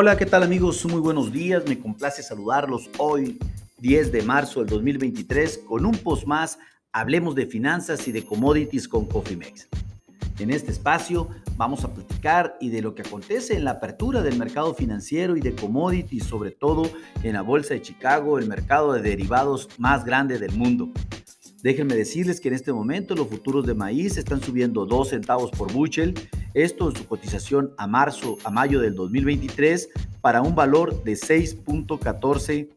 Hola, ¿qué tal amigos? Muy buenos días, me complace saludarlos hoy, 10 de marzo del 2023, con un post más, hablemos de finanzas y de commodities con Cofimex. En este espacio vamos a platicar y de lo que acontece en la apertura del mercado financiero y de commodities, sobre todo en la Bolsa de Chicago, el mercado de derivados más grande del mundo. Déjenme decirles que en este momento los futuros de maíz están subiendo 2 centavos por bushel, esto en su cotización a marzo a mayo del 2023 para un valor de 6.14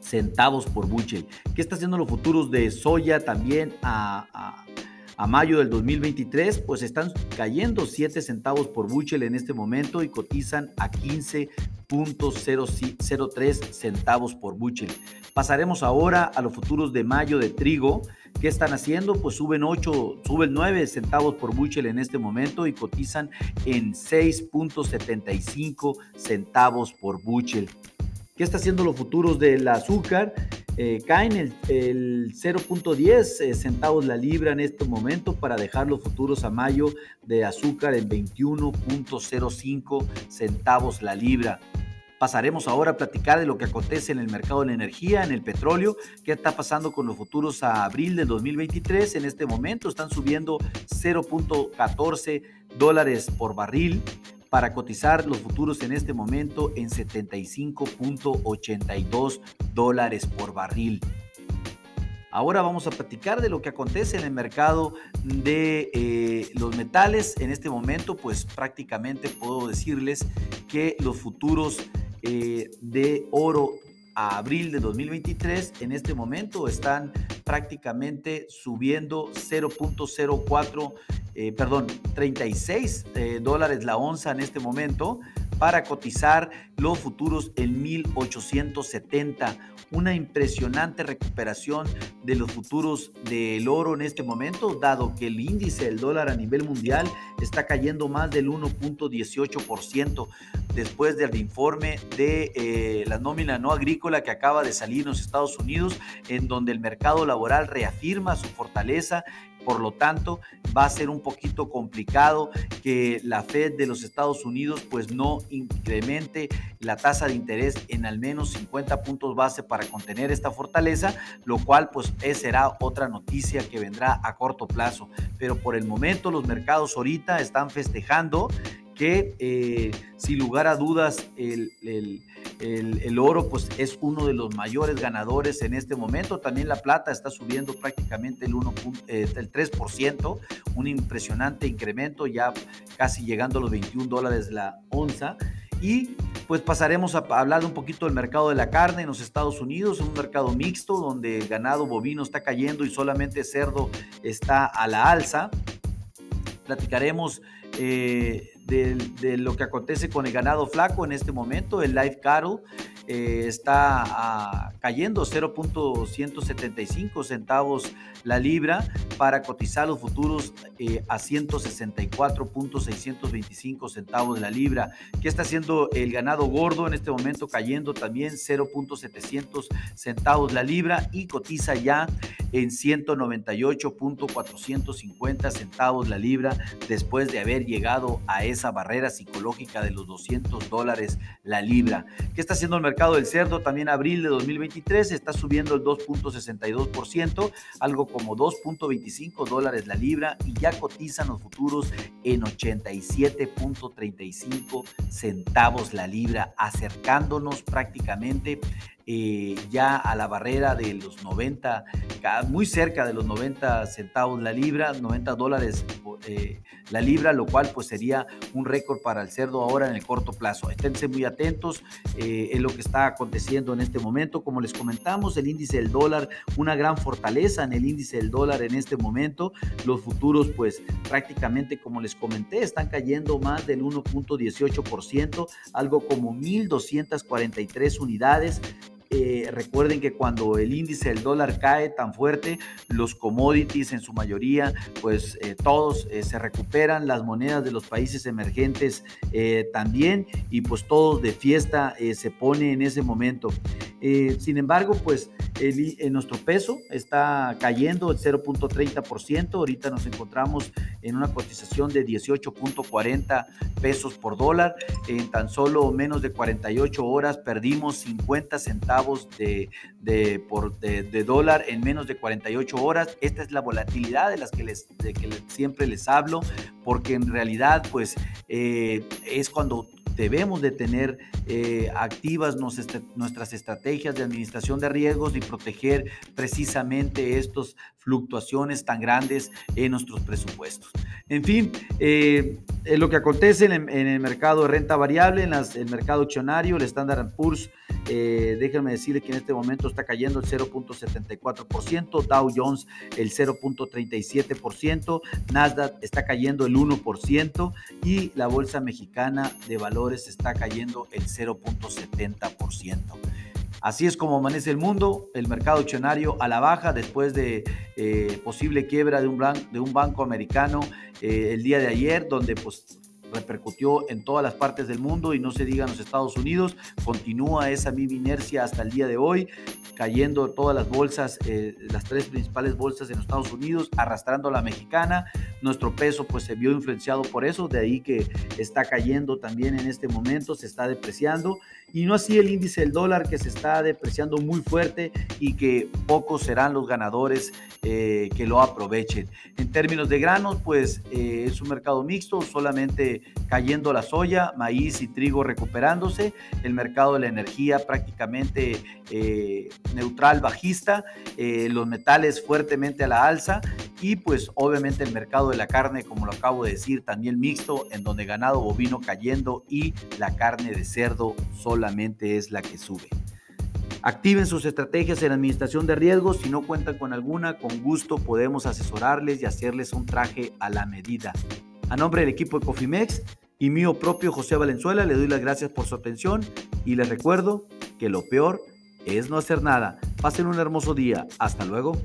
centavos por bushel. ¿Qué está haciendo los futuros de soya también a, a mayo del 2023, pues están cayendo 7 centavos por bushel en este momento y cotizan a 15.03 centavos por bushel. Pasaremos ahora a los futuros de mayo de trigo. ¿Qué están haciendo? Pues suben 8, suben 9 centavos por bushel en este momento y cotizan en 6.75 centavos por bushel. ¿Qué está haciendo los futuros del azúcar? Eh, caen el, 0.10 eh, centavos la libra en este momento para dejar los futuros a mayo de azúcar en 21.05 centavos la libra. Pasaremos ahora a platicar de lo que acontece en el mercado de la energía, en el petróleo, qué está pasando con los futuros a abril de 2023. En este momento están subiendo 0.14 dólares por barril para cotizar los futuros en este momento en 75.82 dólares por barril. Ahora vamos a platicar de lo que acontece en el mercado de eh, los metales. En este momento, pues prácticamente puedo decirles que los futuros eh, de oro a abril de 2023 en este momento están prácticamente subiendo 0.04 eh, perdón, 36 eh, dólares la onza en este momento para cotizar los futuros en 1870. Una impresionante recuperación de los futuros del oro en este momento, dado que el índice del dólar a nivel mundial está cayendo más del 1.18% después del informe de eh, la nómina no agrícola que acaba de salir en los Estados Unidos, en donde el mercado laboral reafirma su fortaleza por lo tanto, va a ser un poquito complicado que la Fed de los Estados Unidos pues no incremente la tasa de interés en al menos 50 puntos base para contener esta fortaleza, lo cual pues será otra noticia que vendrá a corto plazo. Pero por el momento los mercados ahorita están festejando que eh, sin lugar a dudas el, oro pues es uno de los mayores ganadores en este momento. También la plata está subiendo prácticamente el, 1, eh, el 3%, un impresionante incremento, ya casi llegando a los 21 dólares la onza. Y pues pasaremos a hablar un poquito del mercado de la carne en los Estados Unidos, un mercado mixto donde el ganado bovino está cayendo y solamente cerdo está a la alza. Platicaremos eh, de, lo que acontece con el ganado flaco en este momento, el live cattle. Eh, está ah, cayendo 0.175 centavos la libra para cotizar los futuros eh, a 164.625 centavos la libra. ¿Qué está haciendo el ganado gordo en este momento? Cayendo también 0.700 centavos la libra y cotiza ya en 198.450 centavos la libra después de haber llegado a esa barrera psicológica de los 200 dólares la libra. ¿Qué está haciendo el mercado del cerdo? También abril de 2023 está subiendo el 2.62%, algo como 2.25 dólares la libra y ya cotizan los futuros en 87.35 centavos la libra, acercándonos prácticamente eh, ya a la barrera de los 90, muy cerca de los 90 centavos la libra, 90 dólares eh, la libra, lo cual pues sería un récord para el cerdo ahora en el corto plazo. Esténse muy atentos eh, en lo que está aconteciendo en este momento. Como les comentamos, el índice del dólar, una gran fortaleza en el índice del dólar en este momento. Los futuros pues prácticamente como les comenté están cayendo más del 1.18%, algo como 1.243 unidades eh, recuerden que cuando el índice del dólar cae tan fuerte, los commodities en su mayoría, pues eh, todos eh, se recuperan, las monedas de los países emergentes también, y pues todos de fiesta se pone en ese momento. Eh, sin embargo, pues el, nuestro peso está cayendo el 0.30%. Ahorita nos encontramos en una cotización de 18.40 pesos por dólar. En tan solo menos de 48 horas perdimos 50 centavos de, por, de, dólar en menos de 48 horas. Esta es la volatilidad de las que, les, de que siempre les hablo, porque en realidad pues eh, es cuando debemos de tener eh, activas nuestras estrategias de administración de riesgos y proteger precisamente estas fluctuaciones tan grandes en nuestros presupuestos. En fin, eh, lo que acontece en el, mercado de renta variable, en el mercado accionario, el Standard Poor's eh, déjenme decirles que en este momento está cayendo el 0.74%, Dow Jones el 0.37%, Nasdaq está cayendo el 1% y la Bolsa Mexicana de Valores está cayendo el 0.70%. Así es como amanece el mundo, el mercado accionario a la baja después de eh, posible quiebra de un, banco americano eh, el día de ayer, donde pues repercutió en todas las partes del mundo y no se diga los Estados Unidos. Continúa esa misma inercia hasta el día de hoy, cayendo todas las bolsas, eh, las tres principales bolsas en los Estados Unidos, arrastrando la mexicana. Nuestro peso pues se vio influenciado por eso, de ahí que está cayendo también en este momento, se está depreciando y no así el índice del dólar que se está depreciando muy fuerte y que pocos serán los ganadores eh, que lo aprovechen. En términos de granos, pues eh, es un mercado mixto, solamente cayendo la soya, maíz y trigo recuperándose, el mercado de la energía prácticamente eh, neutral, bajista, los metales fuertemente a la alza y pues obviamente el mercado de la carne, como lo acabo de decir, también mixto, en donde ganado bovino cayendo y la carne de cerdo solamente es la que sube. Activen sus estrategias en administración de riesgos. Si no cuentan con alguna, con gusto podemos asesorarles y hacerles un traje a la medida. A nombre del equipo de Cofimex y mío propio José Valenzuela, le doy las gracias por su atención y les recuerdo que lo peor es no hacer nada. Pasen un hermoso día. Hasta luego.